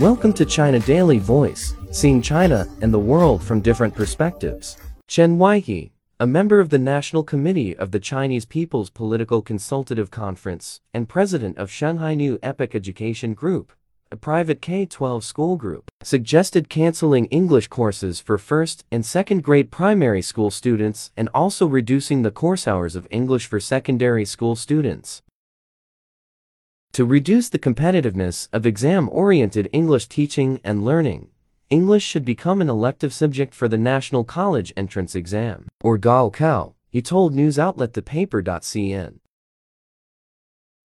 Welcome to China Daily Voice, seeing China and the world from different perspectives. Chen Weizhi, a member of the National Committee of the Chinese People's Political Consultative Conference and president of Shanghai New Epoch Education Group, a private K-12 school group, suggested canceling English courses for first and second grade primary school students and also reducing the course hours of English for secondary school students. To reduce the competitiveness of exam-oriented English teaching and learning, English should become an elective subject for the National College Entrance Exam, or Gaokao, he told news outlet thepaper.cn.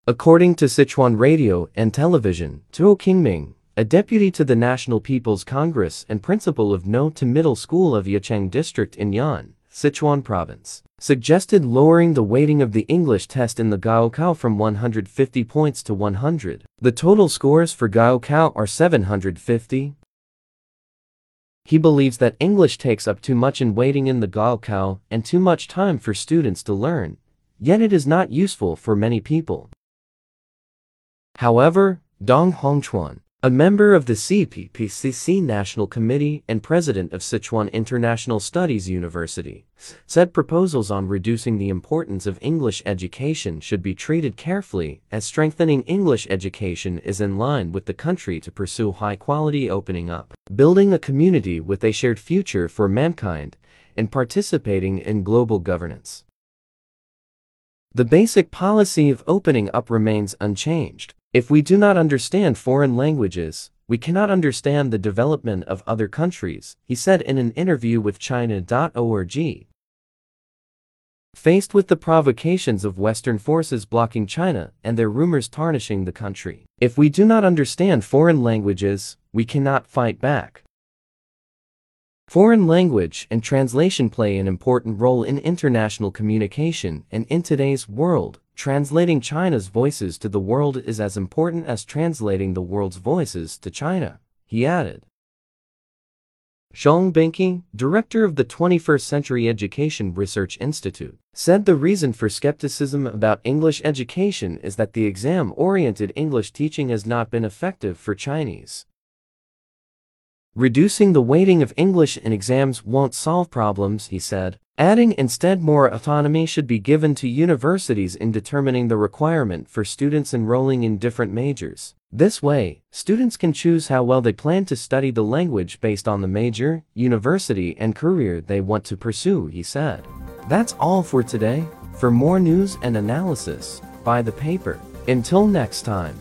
According to Sichuan Radio and Television, Tuo Qingming, a deputy to the National People's Congress and principal of No to Middle School of Yucheng District in Ya'an, Sichuan Province, suggested lowering the weighting of the English test in the Gaokao from 150 points to 100. The total scores for Gaokao are 750. He believes that English takes up too much in weighting in the Gaokao and too much time for students to learn, yet it is not useful for many people. However, Dong Hongchuan, a member of the CPPCC National Committee and president of Sichuan International Studies University, said proposals on reducing the importance of English education should be treated carefully as strengthening English education is in line with the country to pursue high-quality opening up, building a community with a shared future for mankind, and participating in global governance. The basic policy of opening up remains unchanged. If we do not understand foreign languages, we cannot understand the development of other countries, he said in an interview with China.org. Faced with the provocations of Western forces blocking China and their rumors tarnishing the country, if we do not understand foreign languages, we cannot fight back. Foreign language and translation play an important role in international communication, and in today's world, Translating China's voices to the world is as important as translating the world's voices to China, he added. Xiong Bingqi, director of the 21st Century Education Research Institute, said the reason for skepticism about English education is that the exam-oriented English teaching has not been effective for Chinese. Reducing the weighting of English in exams won't solve problems, he said, Adding instead more autonomy should be given to universities in determining the requirement for students enrolling in different majors. This way, students can choose how well they plan to study the language based on the major, university, and career they want to pursue, he said. That's all for today. For more news and analysis, buy the paper. Until next time.